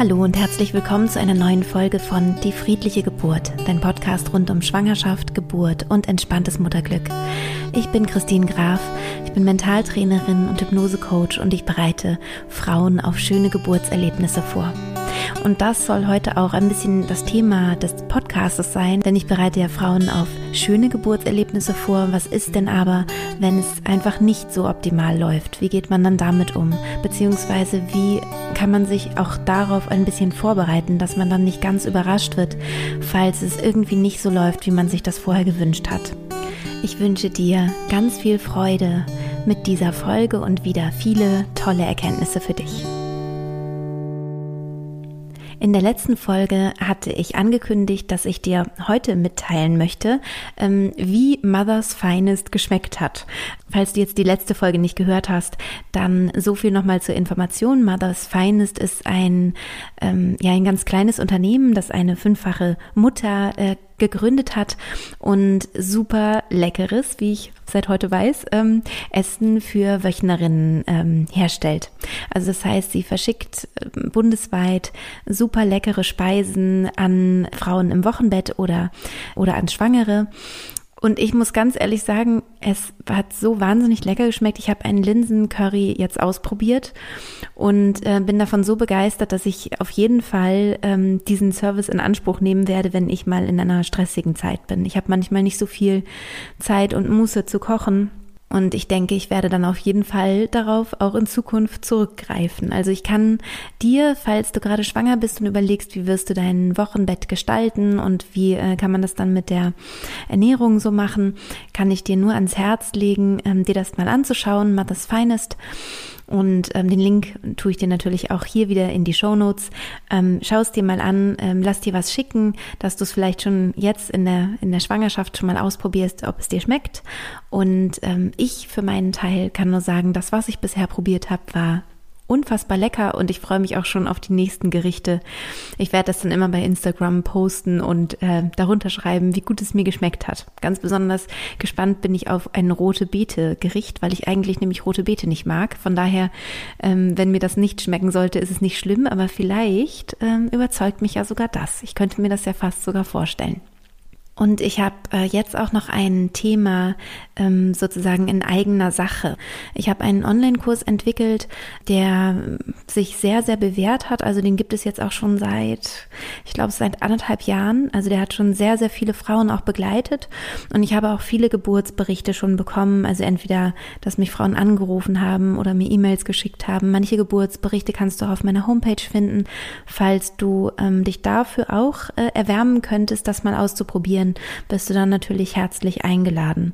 Hallo und herzlich willkommen zu einer neuen Folge von Die friedliche Geburt, dein Podcast rund um Schwangerschaft, Geburt und entspanntes Mutterglück. Ich bin Christine Graf, ich bin Mentaltrainerin und Hypnosecoach und ich bereite Frauen auf schöne Geburtserlebnisse vor. Und das soll heute auch ein bisschen das Thema des Podcasts sein, denn ich bereite ja Frauen auf schöne Geburtserlebnisse vor. Was ist denn aber, wenn es einfach nicht so optimal läuft? Wie geht man dann damit um? Beziehungsweise wie kann man sich auch darauf ein bisschen vorbereiten, dass man dann nicht ganz überrascht wird, falls es irgendwie nicht so läuft, wie man sich das vorher gewünscht hat? Ich wünsche dir ganz viel Freude mit dieser Folge und wieder viele tolle Erkenntnisse für dich. In der letzten Folge hatte ich angekündigt, dass ich dir heute mitteilen möchte, ähm, wie Mother's Finest geschmeckt hat. Falls du jetzt die letzte Folge nicht gehört hast, dann so viel nochmal zur Information. Mother's Finest ist ein, ähm, ja, ein ganz kleines Unternehmen, das eine fünffache Mutter äh, gegründet hat und super leckeres, wie ich seit heute weiß, ähm, Essen für Wöchnerinnen ähm, herstellt. Also das heißt, sie verschickt äh, bundesweit super leckere Speisen an Frauen im Wochenbett oder, oder an Schwangere. Und ich muss ganz ehrlich sagen, es hat so wahnsinnig lecker geschmeckt. Ich habe einen Linsencurry jetzt ausprobiert und äh, bin davon so begeistert, dass ich auf jeden Fall ähm, diesen Service in Anspruch nehmen werde, wenn ich mal in einer stressigen Zeit bin. Ich habe manchmal nicht so viel Zeit und Muße zu kochen. Und ich denke, ich werde dann auf jeden Fall darauf auch in Zukunft zurückgreifen. Also ich kann dir, falls du gerade schwanger bist und überlegst, wie wirst du dein Wochenbett gestalten und wie äh, kann man das dann mit der Ernährung so machen, kann ich dir nur ans Herz legen, ähm, dir das mal anzuschauen, Mother's Finest. Und ähm, den Link tue ich dir natürlich auch hier wieder in die Show Notes. Ähm, Schau es dir mal an, ähm, lass dir was schicken, dass du es vielleicht schon jetzt in der, in der Schwangerschaft schon mal ausprobierst, ob es dir schmeckt. Und ähm, ich für meinen Teil kann nur sagen, das, was ich bisher probiert habe, war unfassbar lecker und ich freue mich auch schon auf die nächsten Gerichte. Ich werde das dann immer bei Instagram posten und äh, darunter schreiben, wie gut es mir geschmeckt hat. Ganz besonders gespannt bin ich auf ein rote Beete Gericht, weil ich eigentlich nämlich rote Beete nicht mag. Von daher, ähm, wenn mir das nicht schmecken sollte, ist es nicht schlimm, aber vielleicht ähm, überzeugt mich ja sogar das. Ich könnte mir das ja fast sogar vorstellen. Und ich habe äh, jetzt auch noch ein Thema ähm, sozusagen in eigener Sache. Ich habe einen Online-Kurs entwickelt, der sich sehr, sehr bewährt hat. Also den gibt es jetzt auch schon seit, ich glaube, seit anderthalb Jahren. Also der hat schon sehr, sehr viele Frauen auch begleitet. Und ich habe auch viele Geburtsberichte schon bekommen. Also entweder, dass mich Frauen angerufen haben oder mir E-Mails geschickt haben. Manche Geburtsberichte kannst du auch auf meiner Homepage finden. Falls du ähm, dich dafür auch äh, erwärmen könntest, das mal auszuprobieren bist du dann natürlich herzlich eingeladen.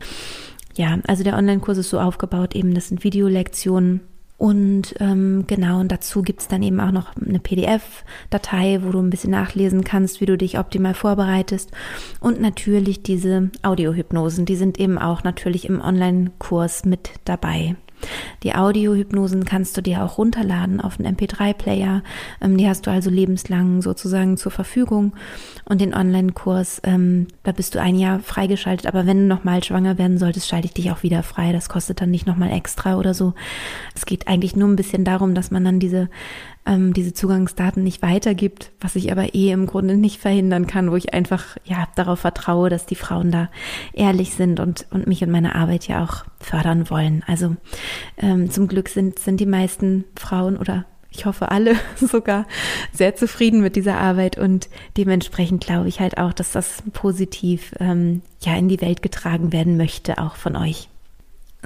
Ja, also der Online-Kurs ist so aufgebaut, eben das sind Videolektionen. Und ähm, genau, und dazu gibt's dann eben auch noch eine PDF-Datei, wo du ein bisschen nachlesen kannst, wie du dich optimal vorbereitest. Und natürlich diese Audiohypnosen, die sind eben auch natürlich im Online-Kurs mit dabei. Die Audiohypnosen kannst du dir auch runterladen auf einen MP3-Player. Ähm, die hast du also lebenslang sozusagen zur Verfügung. Und den Online-Kurs, ähm, da bist du ein Jahr freigeschaltet. Aber wenn du nochmal schwanger werden solltest, schalte ich dich auch wieder frei. Das kostet dann nicht nochmal extra oder so. Es geht eigentlich nur ein bisschen darum, dass man dann diese ähm, diese Zugangsdaten nicht weitergibt, was ich aber eh im Grunde nicht verhindern kann, wo ich einfach ja darauf vertraue, dass die Frauen da ehrlich sind und, und mich und meine Arbeit ja auch fördern wollen. Also ähm, zum Glück sind, sind die meisten Frauen oder ich hoffe alle sogar sehr zufrieden mit dieser Arbeit und dementsprechend glaube ich halt auch, dass das positiv ähm, ja in die Welt getragen werden möchte, auch von euch.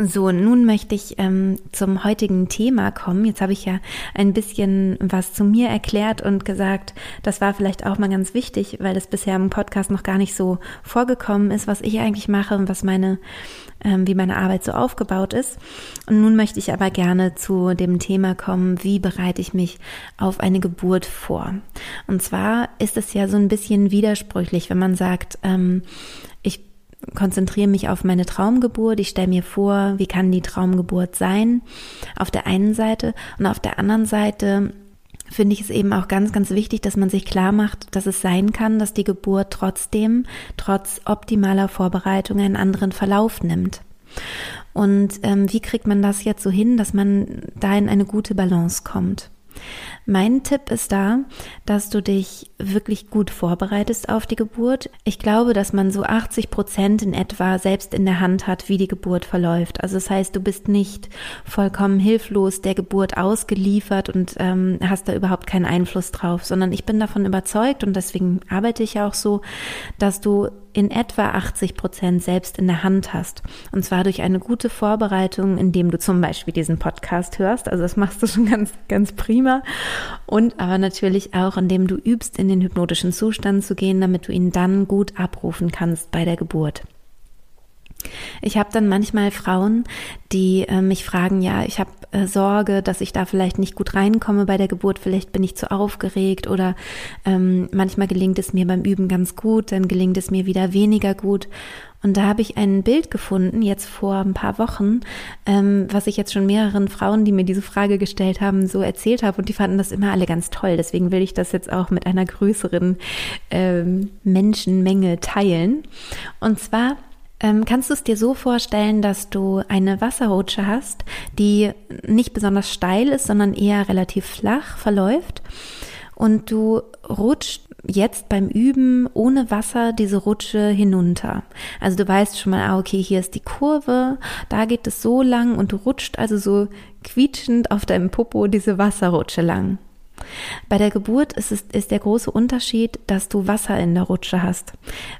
So, nun möchte ich ähm, zum heutigen Thema kommen. Jetzt habe ich ja ein bisschen was zu mir erklärt und gesagt, das war vielleicht auch mal ganz wichtig, weil das bisher im Podcast noch gar nicht so vorgekommen ist, was ich eigentlich mache und was meine, ähm, wie meine Arbeit so aufgebaut ist. Und nun möchte ich aber gerne zu dem Thema kommen, wie bereite ich mich auf eine Geburt vor? Und zwar ist es ja so ein bisschen widersprüchlich, wenn man sagt, ähm, ich konzentriere mich auf meine Traumgeburt. Ich stelle mir vor, wie kann die Traumgeburt sein, auf der einen Seite. Und auf der anderen Seite finde ich es eben auch ganz, ganz wichtig, dass man sich klar macht, dass es sein kann, dass die Geburt trotzdem, trotz optimaler Vorbereitung, einen anderen Verlauf nimmt. Und ähm, wie kriegt man das jetzt so hin, dass man da in eine gute Balance kommt? Mein Tipp ist da, dass du dich wirklich gut vorbereitest auf die Geburt. Ich glaube, dass man so 80 Prozent in etwa selbst in der Hand hat, wie die Geburt verläuft. Also das heißt, du bist nicht vollkommen hilflos der Geburt ausgeliefert und ähm, hast da überhaupt keinen Einfluss drauf, sondern ich bin davon überzeugt und deswegen arbeite ich auch so, dass du in etwa 80 Prozent selbst in der Hand hast. Und zwar durch eine gute Vorbereitung, indem du zum Beispiel diesen Podcast hörst. Also das machst du schon ganz, ganz prima. Und aber natürlich auch, indem du übst, in den hypnotischen Zustand zu gehen, damit du ihn dann gut abrufen kannst bei der Geburt. Ich habe dann manchmal Frauen, die äh, mich fragen, ja, ich habe äh, Sorge, dass ich da vielleicht nicht gut reinkomme bei der Geburt, vielleicht bin ich zu aufgeregt oder ähm, manchmal gelingt es mir beim Üben ganz gut, dann gelingt es mir wieder weniger gut. Und da habe ich ein Bild gefunden, jetzt vor ein paar Wochen, ähm, was ich jetzt schon mehreren Frauen, die mir diese Frage gestellt haben, so erzählt habe. Und die fanden das immer alle ganz toll. Deswegen will ich das jetzt auch mit einer größeren ähm, Menschenmenge teilen. Und zwar ähm, kannst du es dir so vorstellen, dass du eine Wasserrutsche hast, die nicht besonders steil ist, sondern eher relativ flach verläuft und du rutscht jetzt beim Üben ohne Wasser diese Rutsche hinunter. Also du weißt schon mal, ah, okay, hier ist die Kurve, da geht es so lang und du rutscht also so quietschend auf deinem Popo diese Wasserrutsche lang. Bei der Geburt ist, es, ist der große Unterschied, dass du Wasser in der Rutsche hast.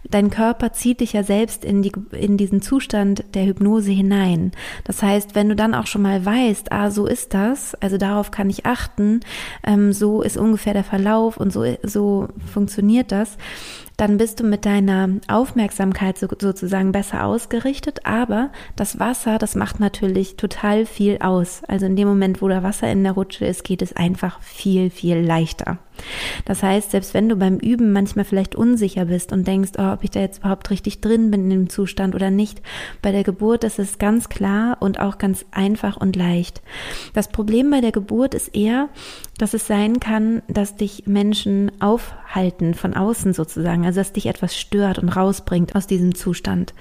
Dein Körper zieht dich ja selbst in, die, in diesen Zustand der Hypnose hinein. Das heißt, wenn du dann auch schon mal weißt, ah, so ist das, also darauf kann ich achten, ähm, so ist ungefähr der Verlauf und so, so funktioniert das, dann bist du mit deiner Aufmerksamkeit so, sozusagen besser ausgerichtet. Aber das Wasser, das macht natürlich total viel aus. Also in dem Moment, wo da Wasser in der Rutsche ist, geht es einfach viel, viel leichter. Das heißt, selbst wenn du beim Üben manchmal vielleicht unsicher bist und denkst, oh, ob ich da jetzt überhaupt richtig drin bin in dem Zustand oder nicht, bei der Geburt ist es ganz klar und auch ganz einfach und leicht. Das Problem bei der Geburt ist eher, dass es sein kann, dass dich Menschen aufhalten von außen sozusagen, also dass dich etwas stört und rausbringt aus diesem Zustand.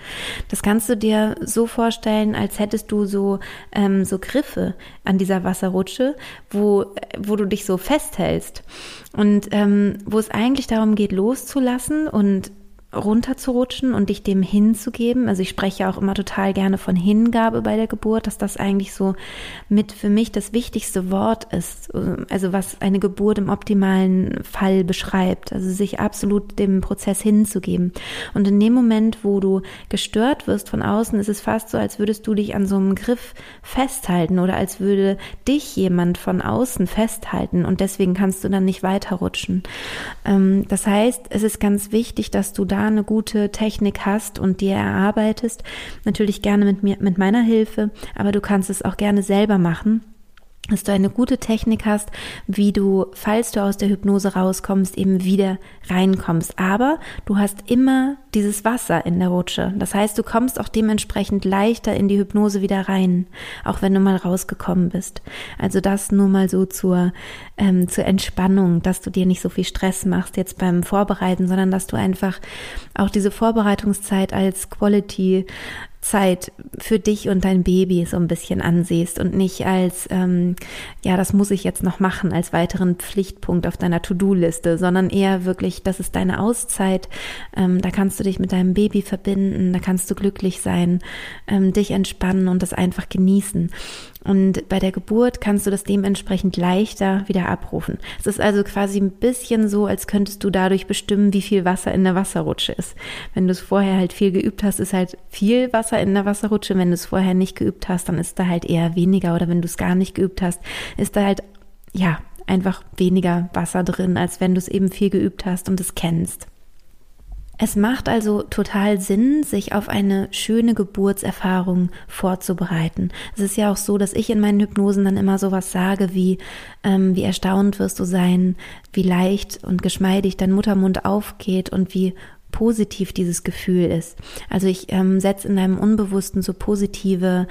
Das kannst du dir so vorstellen, als hättest du so ähm, so Griffe an dieser Wasserrutsche, wo wo du dich so festhältst und ähm, wo es eigentlich darum geht, loszulassen und runterzurutschen und dich dem hinzugeben. Also ich spreche auch immer total gerne von Hingabe bei der Geburt, dass das eigentlich so mit für mich das wichtigste Wort ist, also was eine Geburt im optimalen Fall beschreibt, also sich absolut dem Prozess hinzugeben. Und in dem Moment, wo du gestört wirst von außen, ist es fast so, als würdest du dich an so einem Griff festhalten oder als würde dich jemand von außen festhalten und deswegen kannst du dann nicht weiterrutschen. Ähm, das heißt, es ist ganz wichtig, dass du da eine gute Technik hast und dir erarbeitest, natürlich gerne mit mir, mit meiner Hilfe, aber du kannst es auch gerne selber machen dass du eine gute Technik hast, wie du, falls du aus der Hypnose rauskommst, eben wieder reinkommst. Aber du hast immer dieses Wasser in der Rutsche. Das heißt, du kommst auch dementsprechend leichter in die Hypnose wieder rein, auch wenn du mal rausgekommen bist. Also das nur mal so zur, ähm, zur Entspannung, dass du dir nicht so viel Stress machst jetzt beim Vorbereiten, sondern dass du einfach auch diese Vorbereitungszeit als Quality Zeit für dich und dein Baby so ein bisschen ansiehst und nicht als, ähm, ja, das muss ich jetzt noch machen, als weiteren Pflichtpunkt auf deiner To-Do-Liste, sondern eher wirklich, das ist deine Auszeit, ähm, da kannst du dich mit deinem Baby verbinden, da kannst du glücklich sein, ähm, dich entspannen und das einfach genießen. Und bei der Geburt kannst du das dementsprechend leichter wieder abrufen. Es ist also quasi ein bisschen so, als könntest du dadurch bestimmen, wie viel Wasser in der Wasserrutsche ist. Wenn du es vorher halt viel geübt hast, ist halt viel Wasser in der Wasserrutsche. Wenn du es vorher nicht geübt hast, dann ist da halt eher weniger. Oder wenn du es gar nicht geübt hast, ist da halt, ja, einfach weniger Wasser drin, als wenn du es eben viel geübt hast und es kennst. Es macht also total Sinn, sich auf eine schöne Geburtserfahrung vorzubereiten. Es ist ja auch so, dass ich in meinen Hypnosen dann immer sowas sage wie, ähm, wie erstaunt wirst du sein, wie leicht und geschmeidig dein Muttermund aufgeht und wie positiv dieses Gefühl ist. Also ich ähm, setze in deinem Unbewussten so positive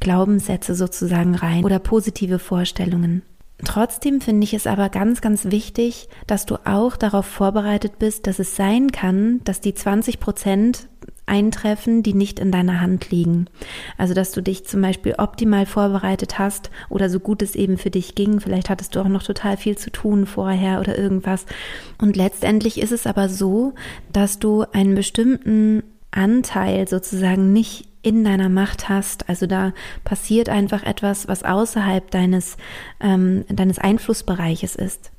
Glaubenssätze sozusagen rein oder positive Vorstellungen. Trotzdem finde ich es aber ganz, ganz wichtig, dass du auch darauf vorbereitet bist, dass es sein kann, dass die 20 Prozent eintreffen, die nicht in deiner Hand liegen. Also, dass du dich zum Beispiel optimal vorbereitet hast oder so gut es eben für dich ging. Vielleicht hattest du auch noch total viel zu tun vorher oder irgendwas. Und letztendlich ist es aber so, dass du einen bestimmten Anteil sozusagen nicht in deiner Macht hast. Also da passiert einfach etwas, was außerhalb deines, ähm, deines Einflussbereiches ist.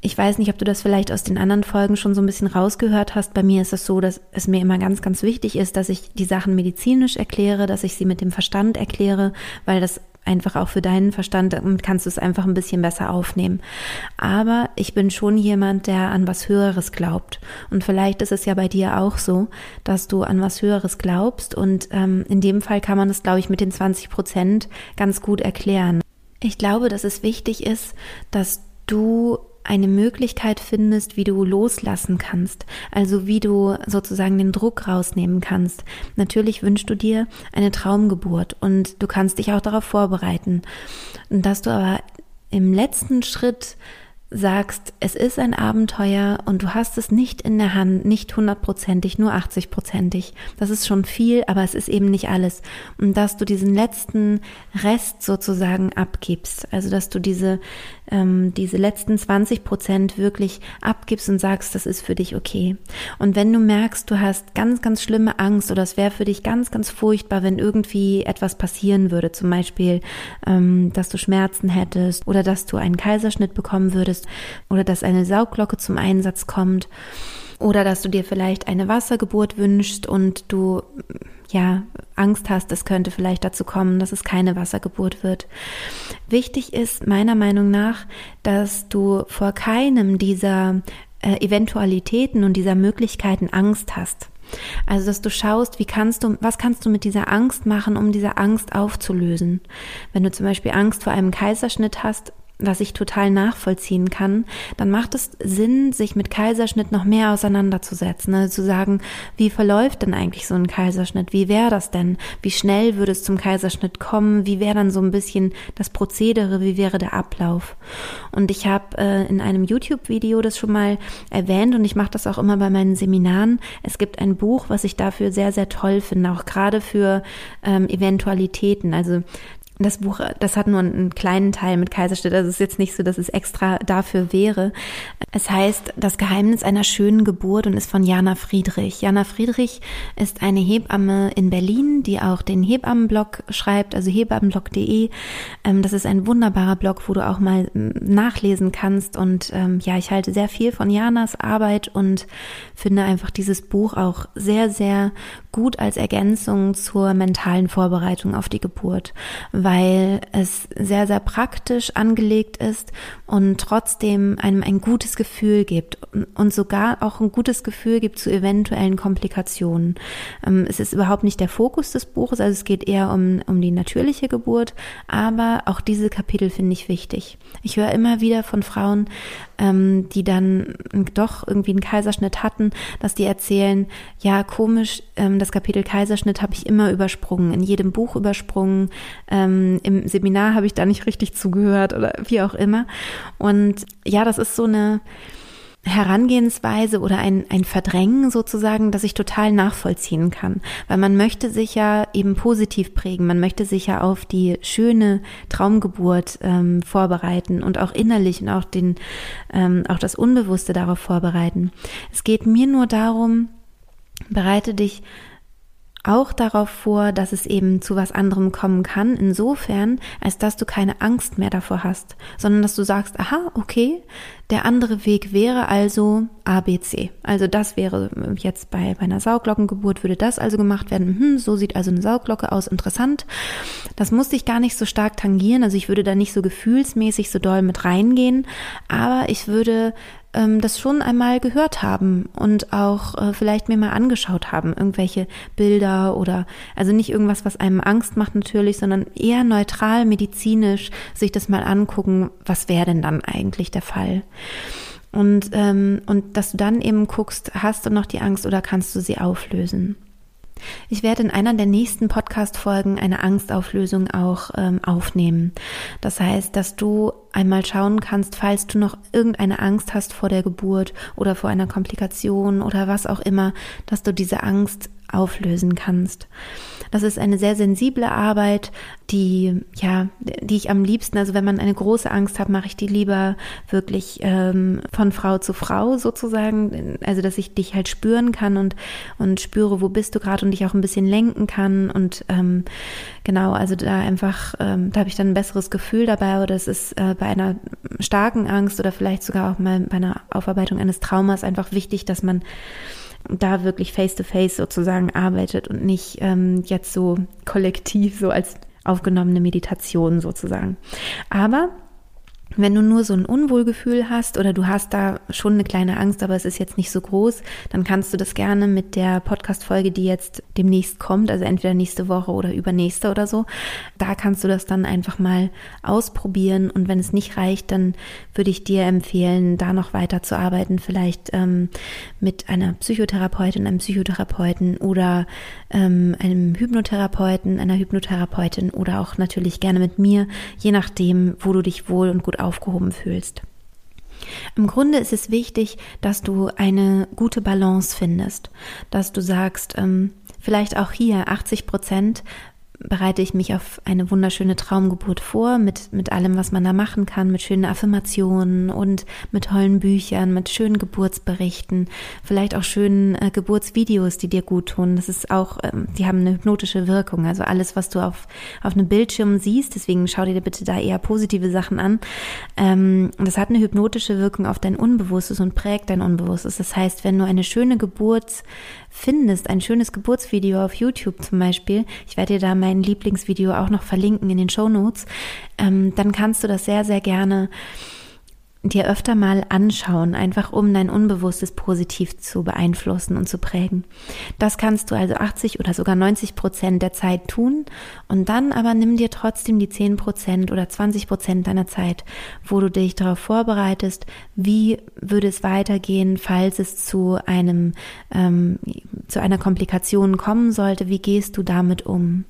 Ich weiß nicht, ob du das vielleicht aus den anderen Folgen schon so ein bisschen rausgehört hast. Bei mir ist es so, dass es mir immer ganz, ganz wichtig ist, dass ich die Sachen medizinisch erkläre, dass ich sie mit dem Verstand erkläre, weil das einfach auch für deinen Verstand kannst du es einfach ein bisschen besser aufnehmen. Aber ich bin schon jemand, der an was Höheres glaubt. Und vielleicht ist es ja bei dir auch so, dass du an was Höheres glaubst. Und ähm, in dem Fall kann man es, glaube ich, mit den 20 Prozent ganz gut erklären. Ich glaube, dass es wichtig ist, dass du eine Möglichkeit findest, wie du loslassen kannst, also wie du sozusagen den Druck rausnehmen kannst. Natürlich wünschst du dir eine Traumgeburt und du kannst dich auch darauf vorbereiten. Und dass du aber im letzten Schritt sagst, es ist ein Abenteuer und du hast es nicht in der Hand, nicht hundertprozentig, nur 80-prozentig. Das ist schon viel, aber es ist eben nicht alles. Und dass du diesen letzten Rest sozusagen abgibst, also dass du diese, ähm, diese letzten 20 Prozent wirklich abgibst und sagst, das ist für dich okay. Und wenn du merkst, du hast ganz, ganz schlimme Angst oder es wäre für dich ganz, ganz furchtbar, wenn irgendwie etwas passieren würde, zum Beispiel, ähm, dass du Schmerzen hättest oder dass du einen Kaiserschnitt bekommen würdest oder dass eine Saugglocke zum Einsatz kommt oder dass du dir vielleicht eine Wassergeburt wünschst und du ja, Angst hast, es könnte vielleicht dazu kommen, dass es keine Wassergeburt wird. Wichtig ist meiner Meinung nach, dass du vor keinem dieser äh, Eventualitäten und dieser Möglichkeiten Angst hast. Also, dass du schaust, wie kannst du, was kannst du mit dieser Angst machen, um diese Angst aufzulösen? Wenn du zum Beispiel Angst vor einem Kaiserschnitt hast, was ich total nachvollziehen kann, dann macht es Sinn, sich mit Kaiserschnitt noch mehr auseinanderzusetzen. Also zu sagen, wie verläuft denn eigentlich so ein Kaiserschnitt? Wie wäre das denn? Wie schnell würde es zum Kaiserschnitt kommen? Wie wäre dann so ein bisschen das Prozedere? Wie wäre der Ablauf? Und ich habe äh, in einem YouTube-Video das schon mal erwähnt und ich mache das auch immer bei meinen Seminaren. Es gibt ein Buch, was ich dafür sehr, sehr toll finde, auch gerade für ähm, Eventualitäten. Also das Buch, das hat nur einen kleinen Teil mit Kaiserschnitt. Also es ist jetzt nicht so, dass es extra dafür wäre. Es heißt Das Geheimnis einer schönen Geburt und ist von Jana Friedrich. Jana Friedrich ist eine Hebamme in Berlin, die auch den Hebammenblog schreibt, also hebammenblog.de. Ähm, das ist ein wunderbarer Blog, wo du auch mal nachlesen kannst. Und ähm, ja, ich halte sehr viel von Janas Arbeit und finde einfach dieses Buch auch sehr, sehr gut als Ergänzung zur mentalen Vorbereitung auf die Geburt weil es sehr, sehr praktisch angelegt ist und trotzdem einem ein gutes Gefühl gibt und sogar auch ein gutes Gefühl gibt zu eventuellen Komplikationen. Ähm, es ist überhaupt nicht der Fokus des Buches, also es geht eher um, um die natürliche Geburt, aber auch diese Kapitel finde ich wichtig. Ich höre immer wieder von Frauen, ähm, die dann doch irgendwie einen Kaiserschnitt hatten, dass die erzählen, ja, komisch, ähm, das Kapitel Kaiserschnitt habe ich immer übersprungen, in jedem Buch übersprungen, ähm, im Seminar habe ich da nicht richtig zugehört oder wie auch immer. Und ja, das ist so eine, Herangehensweise oder ein, ein Verdrängen sozusagen, das ich total nachvollziehen kann. Weil man möchte sich ja eben positiv prägen, man möchte sich ja auf die schöne Traumgeburt ähm, vorbereiten und auch innerlich und auch den, ähm, auch das Unbewusste darauf vorbereiten. Es geht mir nur darum, bereite dich auch darauf vor, dass es eben zu was anderem kommen kann, insofern, als dass du keine Angst mehr davor hast, sondern dass du sagst, aha, okay, der andere Weg wäre also ABC. Also das wäre jetzt bei, bei einer Sauglockengeburt würde das also gemacht werden. Hm, so sieht also eine Sauglocke aus, interessant. Das musste ich gar nicht so stark tangieren, also ich würde da nicht so gefühlsmäßig so doll mit reingehen, aber ich würde ähm, das schon einmal gehört haben und auch äh, vielleicht mir mal angeschaut haben, irgendwelche Bilder oder also nicht irgendwas, was einem Angst macht natürlich, sondern eher neutral medizinisch sich das mal angucken, was wäre denn dann eigentlich der Fall. Und, ähm, und dass du dann eben guckst, hast du noch die Angst oder kannst du sie auflösen? Ich werde in einer der nächsten Podcast-Folgen eine Angstauflösung auch ähm, aufnehmen. Das heißt, dass du einmal schauen kannst, falls du noch irgendeine Angst hast vor der Geburt oder vor einer Komplikation oder was auch immer, dass du diese Angst auflösen kannst. Das ist eine sehr sensible Arbeit, die, ja, die ich am liebsten, also wenn man eine große Angst hat, mache ich die lieber wirklich ähm, von Frau zu Frau sozusagen, also dass ich dich halt spüren kann und, und spüre, wo bist du gerade und dich auch ein bisschen lenken kann und ähm, genau, also da einfach, ähm, da habe ich dann ein besseres Gefühl dabei oder es ist äh, bei einer starken Angst oder vielleicht sogar auch mal bei einer Aufarbeitung eines Traumas einfach wichtig, dass man da wirklich face-to-face -face sozusagen arbeitet und nicht ähm, jetzt so kollektiv, so als aufgenommene Meditation sozusagen. Aber wenn du nur so ein Unwohlgefühl hast oder du hast da schon eine kleine Angst, aber es ist jetzt nicht so groß, dann kannst du das gerne mit der Podcast-Folge, die jetzt demnächst kommt, also entweder nächste Woche oder übernächste oder so, da kannst du das dann einfach mal ausprobieren. Und wenn es nicht reicht, dann würde ich dir empfehlen, da noch weiter zu arbeiten, vielleicht ähm, mit einer Psychotherapeutin, einem Psychotherapeuten oder ähm, einem Hypnotherapeuten, einer Hypnotherapeutin oder auch natürlich gerne mit mir, je nachdem, wo du dich wohl und gut aufgehoben fühlst. Im Grunde ist es wichtig, dass du eine gute Balance findest, dass du sagst, ähm, vielleicht auch hier 80 Prozent bereite ich mich auf eine wunderschöne Traumgeburt vor, mit, mit allem, was man da machen kann, mit schönen Affirmationen und mit tollen Büchern, mit schönen Geburtsberichten, vielleicht auch schönen äh, Geburtsvideos, die dir gut tun. Das ist auch, ähm, die haben eine hypnotische Wirkung. Also alles, was du auf, auf einem Bildschirm siehst, deswegen schau dir bitte da eher positive Sachen an. Ähm, das hat eine hypnotische Wirkung auf dein Unbewusstes und prägt dein Unbewusstes. Das heißt, wenn du eine schöne Geburt findest, ein schönes Geburtsvideo auf YouTube zum Beispiel, ich werde dir da mein Lieblingsvideo auch noch verlinken in den Show Notes, ähm, dann kannst du das sehr, sehr gerne dir öfter mal anschauen, einfach um dein Unbewusstes positiv zu beeinflussen und zu prägen. Das kannst du also 80 oder sogar 90 Prozent der Zeit tun und dann aber nimm dir trotzdem die 10 Prozent oder 20 Prozent deiner Zeit, wo du dich darauf vorbereitest, wie würde es weitergehen, falls es zu einem ähm, zu einer Komplikation kommen sollte, wie gehst du damit um?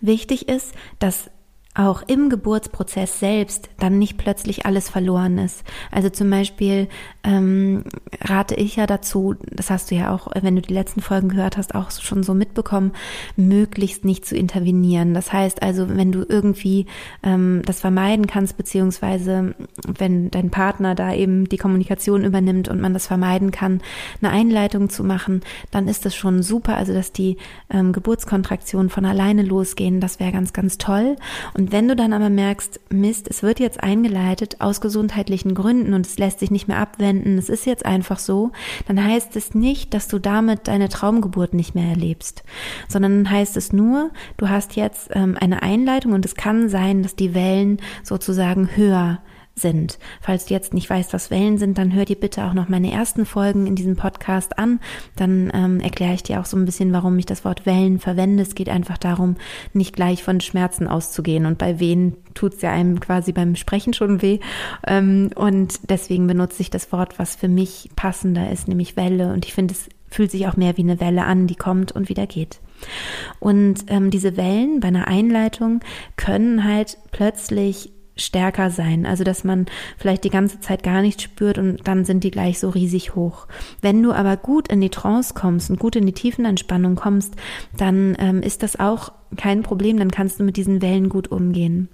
Wichtig ist, dass auch im Geburtsprozess selbst dann nicht plötzlich alles verloren ist. Also zum Beispiel ähm, rate ich ja dazu, das hast du ja auch, wenn du die letzten Folgen gehört hast, auch schon so mitbekommen, möglichst nicht zu intervenieren. Das heißt also, wenn du irgendwie ähm, das vermeiden kannst, beziehungsweise wenn dein Partner da eben die Kommunikation übernimmt und man das vermeiden kann, eine Einleitung zu machen, dann ist das schon super. Also dass die ähm, Geburtskontraktionen von alleine losgehen, das wäre ganz, ganz toll. Und wenn du dann aber merkst, Mist, es wird jetzt eingeleitet aus gesundheitlichen Gründen und es lässt sich nicht mehr abwenden, es ist jetzt einfach so, dann heißt es nicht, dass du damit deine Traumgeburt nicht mehr erlebst, sondern heißt es nur, du hast jetzt ähm, eine Einleitung und es kann sein, dass die Wellen sozusagen höher sind. Falls du jetzt nicht weißt, was Wellen sind, dann hör dir bitte auch noch meine ersten Folgen in diesem Podcast an. Dann ähm, erkläre ich dir auch so ein bisschen, warum ich das Wort Wellen verwende. Es geht einfach darum, nicht gleich von Schmerzen auszugehen. Und bei Wehen tut es ja einem quasi beim Sprechen schon weh. Ähm, und deswegen benutze ich das Wort, was für mich passender ist, nämlich Welle. Und ich finde, es fühlt sich auch mehr wie eine Welle an, die kommt und wieder geht. Und ähm, diese Wellen bei einer Einleitung können halt plötzlich stärker sein. Also, dass man vielleicht die ganze Zeit gar nichts spürt und dann sind die gleich so riesig hoch. Wenn du aber gut in die Trance kommst und gut in die Tiefenentspannung kommst, dann ähm, ist das auch kein Problem, dann kannst du mit diesen Wellen gut umgehen.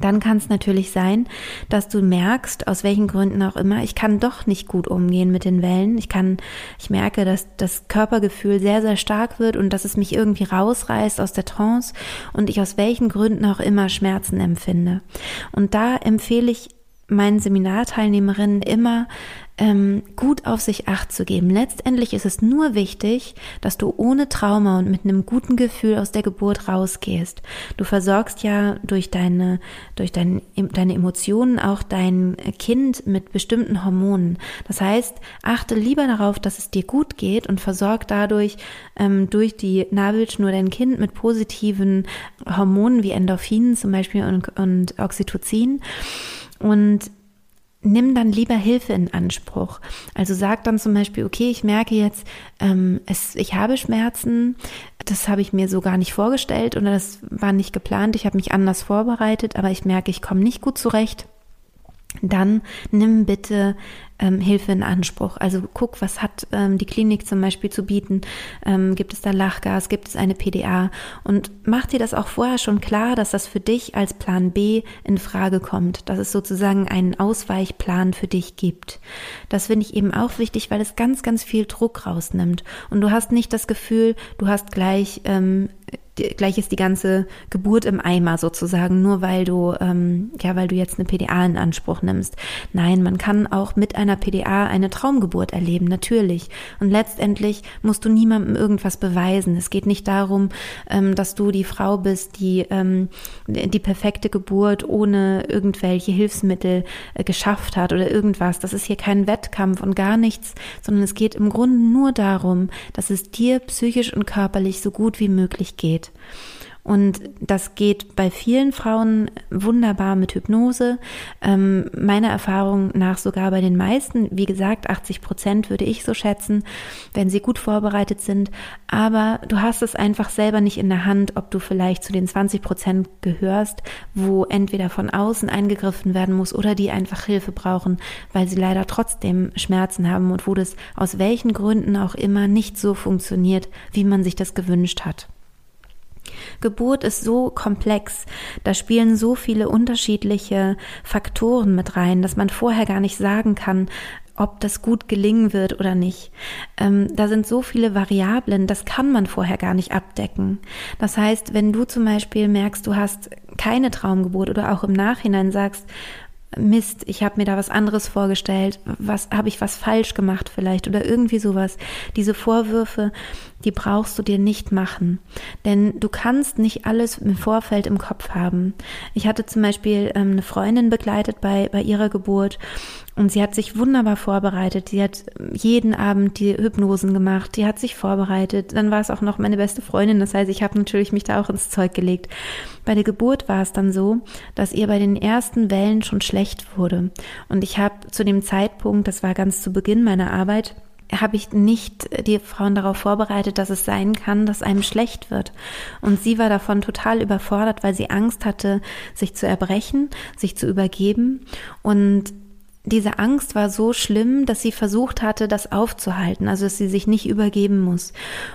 Dann kann es natürlich sein, dass du merkst, aus welchen Gründen auch immer, ich kann doch nicht gut umgehen mit den Wellen. Ich kann, ich merke, dass das Körpergefühl sehr, sehr stark wird und dass es mich irgendwie rausreißt aus der Trance und ich aus welchen Gründen auch immer Schmerzen empfinde. Und da empfehle ich meinen Seminarteilnehmerinnen immer ähm, gut auf sich acht zu geben. Letztendlich ist es nur wichtig, dass du ohne Trauma und mit einem guten Gefühl aus der Geburt rausgehst. Du versorgst ja durch deine, durch dein, deine Emotionen auch dein Kind mit bestimmten Hormonen. Das heißt, achte lieber darauf, dass es dir gut geht und versorg dadurch ähm, durch die Nabelschnur dein Kind mit positiven Hormonen wie Endorphinen zum Beispiel und, und Oxytocin. Und nimm dann lieber Hilfe in Anspruch. Also sag dann zum Beispiel, okay, ich merke jetzt, ähm, es, ich habe Schmerzen, das habe ich mir so gar nicht vorgestellt oder das war nicht geplant, ich habe mich anders vorbereitet, aber ich merke, ich komme nicht gut zurecht. dann nimm bitte ähm, Hilfe in Anspruch. Also guck, was hat ähm, die Klinik zum Beispiel zu bieten? Ähm, gibt es da Lachgas? Gibt es eine PDA? Und mach dir das auch vorher schon klar, dass das für dich als Plan B in Frage kommt, dass es sozusagen einen Ausweichplan für dich gibt. Das finde ich eben auch wichtig, weil es ganz, ganz viel Druck rausnimmt. Und du hast nicht das Gefühl, du hast gleich ähm, gleich ist die ganze Geburt im Eimer sozusagen, nur weil du, ähm, ja, weil du jetzt eine PDA in Anspruch nimmst. Nein, man kann auch mit einer PDA eine Traumgeburt erleben, natürlich. Und letztendlich musst du niemandem irgendwas beweisen. Es geht nicht darum, ähm, dass du die Frau bist, die ähm, die perfekte Geburt ohne irgendwelche Hilfsmittel äh, geschafft hat oder irgendwas. Das ist hier kein Wettkampf und gar nichts, sondern es geht im Grunde nur darum, dass es dir psychisch und körperlich so gut wie möglich geht. Und das geht bei vielen Frauen wunderbar mit Hypnose. Ähm, meiner Erfahrung nach sogar bei den meisten, wie gesagt, 80 Prozent würde ich so schätzen, wenn sie gut vorbereitet sind. Aber du hast es einfach selber nicht in der Hand, ob du vielleicht zu den 20 Prozent gehörst, wo entweder von außen eingegriffen werden muss oder die einfach Hilfe brauchen, weil sie leider trotzdem Schmerzen haben und wo das aus welchen Gründen auch immer nicht so funktioniert, wie man sich das gewünscht hat. Geburt ist so komplex, da spielen so viele unterschiedliche Faktoren mit rein, dass man vorher gar nicht sagen kann, ob das gut gelingen wird oder nicht. Ähm, da sind so viele Variablen, das kann man vorher gar nicht abdecken. Das heißt, wenn du zum Beispiel merkst, du hast keine Traumgeburt oder auch im Nachhinein sagst, Mist, ich habe mir da was anderes vorgestellt, was habe ich was falsch gemacht vielleicht oder irgendwie sowas. Diese Vorwürfe, die brauchst du dir nicht machen, denn du kannst nicht alles im Vorfeld im Kopf haben. Ich hatte zum Beispiel ähm, eine Freundin begleitet bei bei ihrer Geburt und sie hat sich wunderbar vorbereitet. Sie hat jeden Abend die Hypnosen gemacht. Die hat sich vorbereitet. Dann war es auch noch meine beste Freundin. Das heißt, ich habe natürlich mich da auch ins Zeug gelegt. Bei der Geburt war es dann so, dass ihr bei den ersten Wellen schon schlecht wurde. Und ich habe zu dem Zeitpunkt, das war ganz zu Beginn meiner Arbeit, habe ich nicht die Frauen darauf vorbereitet, dass es sein kann, dass einem schlecht wird. Und sie war davon total überfordert, weil sie Angst hatte, sich zu erbrechen, sich zu übergeben. Und diese Angst war so schlimm, dass sie versucht hatte, das aufzuhalten, also dass sie sich nicht übergeben muss.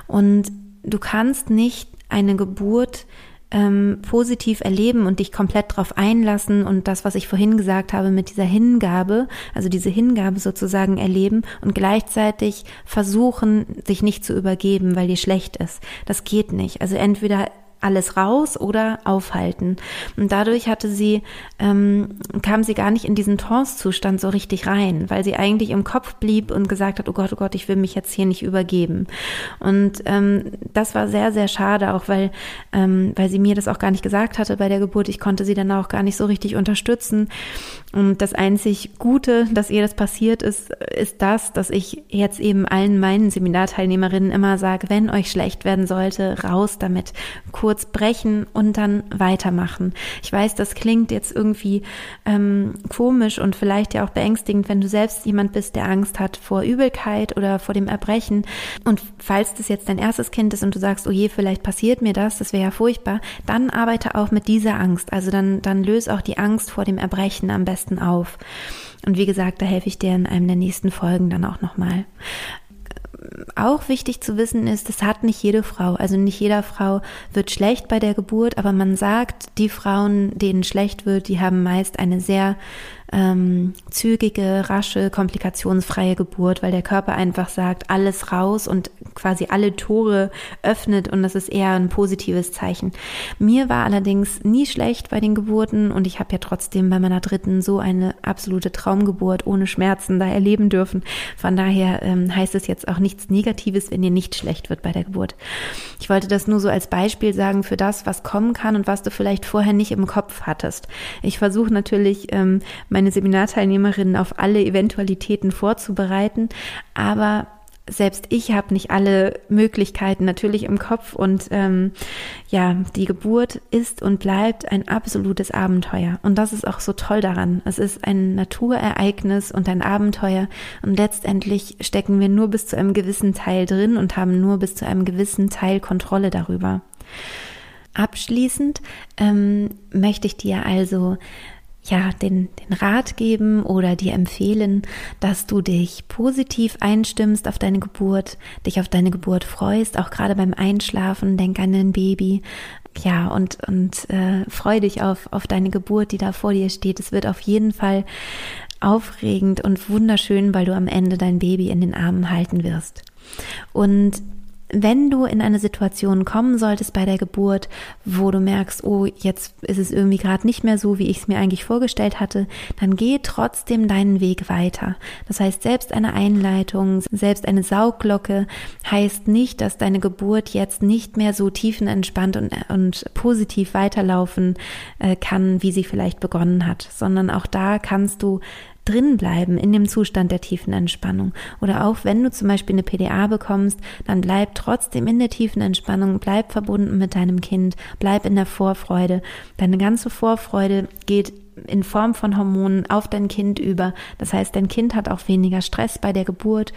Und du kannst nicht eine Geburt ähm, positiv erleben und dich komplett darauf einlassen und das, was ich vorhin gesagt habe, mit dieser Hingabe, also diese Hingabe sozusagen erleben und gleichzeitig versuchen, sich nicht zu übergeben, weil dir schlecht ist. Das geht nicht. Also entweder alles raus oder aufhalten. Und dadurch hatte sie, ähm, kam sie gar nicht in diesen Trance-Zustand so richtig rein, weil sie eigentlich im Kopf blieb und gesagt hat, oh Gott, oh Gott, ich will mich jetzt hier nicht übergeben. Und ähm, das war sehr, sehr schade, auch weil, ähm, weil sie mir das auch gar nicht gesagt hatte bei der Geburt. Ich konnte sie dann auch gar nicht so richtig unterstützen. Und das einzig Gute, dass ihr das passiert ist, ist das, dass ich jetzt eben allen meinen Seminarteilnehmerinnen immer sage, wenn euch schlecht werden sollte, raus damit. Kurz kurz brechen und dann weitermachen. Ich weiß, das klingt jetzt irgendwie ähm, komisch und vielleicht ja auch beängstigend, wenn du selbst jemand bist, der Angst hat vor Übelkeit oder vor dem Erbrechen. Und falls das jetzt dein erstes Kind ist und du sagst, oh je, vielleicht passiert mir das, das wäre ja furchtbar, dann arbeite auch mit dieser Angst. Also dann, dann löse auch die Angst vor dem Erbrechen am besten auf. Und wie gesagt, da helfe ich dir in einem der nächsten Folgen dann auch nochmal auch wichtig zu wissen ist, das hat nicht jede Frau. Also nicht jeder Frau wird schlecht bei der Geburt, aber man sagt, die Frauen, denen schlecht wird, die haben meist eine sehr ähm, zügige, rasche, komplikationsfreie Geburt, weil der Körper einfach sagt, alles raus und quasi alle Tore öffnet und das ist eher ein positives Zeichen. Mir war allerdings nie schlecht bei den Geburten und ich habe ja trotzdem bei meiner dritten so eine absolute Traumgeburt ohne Schmerzen da erleben dürfen. Von daher ähm, heißt es jetzt auch nichts Negatives, wenn dir nicht schlecht wird bei der Geburt. Ich wollte das nur so als Beispiel sagen für das, was kommen kann und was du vielleicht vorher nicht im Kopf hattest. Ich versuche natürlich ähm, mein meine Seminarteilnehmerinnen auf alle Eventualitäten vorzubereiten, aber selbst ich habe nicht alle Möglichkeiten natürlich im Kopf und ähm, ja, die Geburt ist und bleibt ein absolutes Abenteuer und das ist auch so toll daran. Es ist ein Naturereignis und ein Abenteuer und letztendlich stecken wir nur bis zu einem gewissen Teil drin und haben nur bis zu einem gewissen Teil Kontrolle darüber. Abschließend ähm, möchte ich dir also ja, den, den Rat geben oder dir empfehlen, dass du dich positiv einstimmst auf deine Geburt, dich auf deine Geburt freust, auch gerade beim Einschlafen, denk an dein Baby, ja, und, und äh, freu dich auf, auf deine Geburt, die da vor dir steht. Es wird auf jeden Fall aufregend und wunderschön, weil du am Ende dein Baby in den Armen halten wirst. Und wenn du in eine Situation kommen solltest bei der Geburt, wo du merkst, oh, jetzt ist es irgendwie gerade nicht mehr so, wie ich es mir eigentlich vorgestellt hatte, dann geh trotzdem deinen Weg weiter. Das heißt, selbst eine Einleitung, selbst eine Saugglocke heißt nicht, dass deine Geburt jetzt nicht mehr so tiefenentspannt und, und positiv weiterlaufen äh, kann, wie sie vielleicht begonnen hat, sondern auch da kannst du drin bleiben in dem Zustand der tiefen Entspannung. Oder auch wenn du zum Beispiel eine PDA bekommst, dann bleib trotzdem in der tiefen Entspannung, bleib verbunden mit deinem Kind, bleib in der Vorfreude. Deine ganze Vorfreude geht in Form von Hormonen auf dein Kind über. Das heißt, dein Kind hat auch weniger Stress bei der Geburt.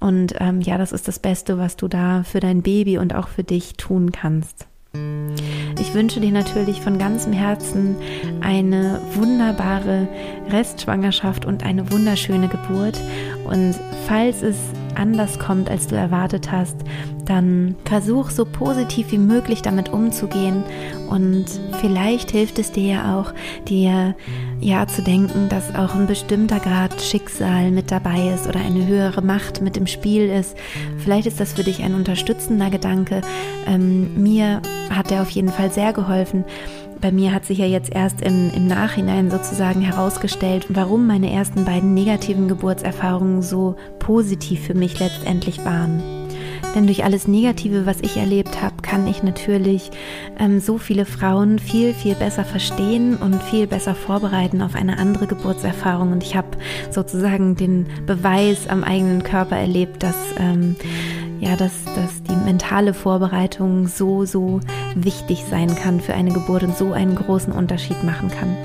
Und ähm, ja, das ist das Beste, was du da für dein Baby und auch für dich tun kannst. Ich wünsche dir natürlich von ganzem Herzen eine wunderbare Restschwangerschaft und eine wunderschöne Geburt. Und falls es anders kommt, als du erwartet hast, dann versuch so positiv wie möglich damit umzugehen und vielleicht hilft es dir ja auch, dir ja zu denken, dass auch ein bestimmter Grad Schicksal mit dabei ist oder eine höhere Macht mit im Spiel ist. Vielleicht ist das für dich ein unterstützender Gedanke. Ähm, mir hat er auf jeden Fall sehr geholfen. Bei mir hat sich ja jetzt erst im, im Nachhinein sozusagen herausgestellt, warum meine ersten beiden negativen Geburtserfahrungen so positiv für mich letztendlich waren. Denn durch alles Negative, was ich erlebt habe, kann ich natürlich ähm, so viele Frauen viel, viel besser verstehen und viel besser vorbereiten auf eine andere Geburtserfahrung. Und ich habe sozusagen den Beweis am eigenen Körper erlebt, dass ähm, ja, dass, dass die mentale Vorbereitung so, so wichtig sein kann für eine Geburt und so einen großen Unterschied machen kann.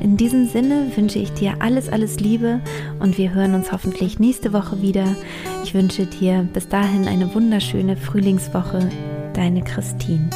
In diesem Sinne wünsche ich dir alles, alles Liebe und wir hören uns hoffentlich nächste Woche wieder. Ich wünsche dir bis dahin eine wunderschöne Frühlingswoche. Deine Christine.